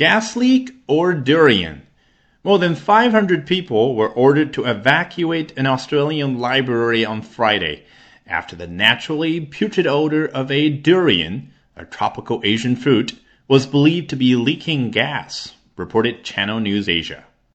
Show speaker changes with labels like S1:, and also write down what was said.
S1: Gas leak or durian? More than 500 people were ordered to evacuate an Australian library on Friday after the naturally putrid odor of a durian, a tropical Asian fruit, was believed to be leaking gas, reported Channel News Asia.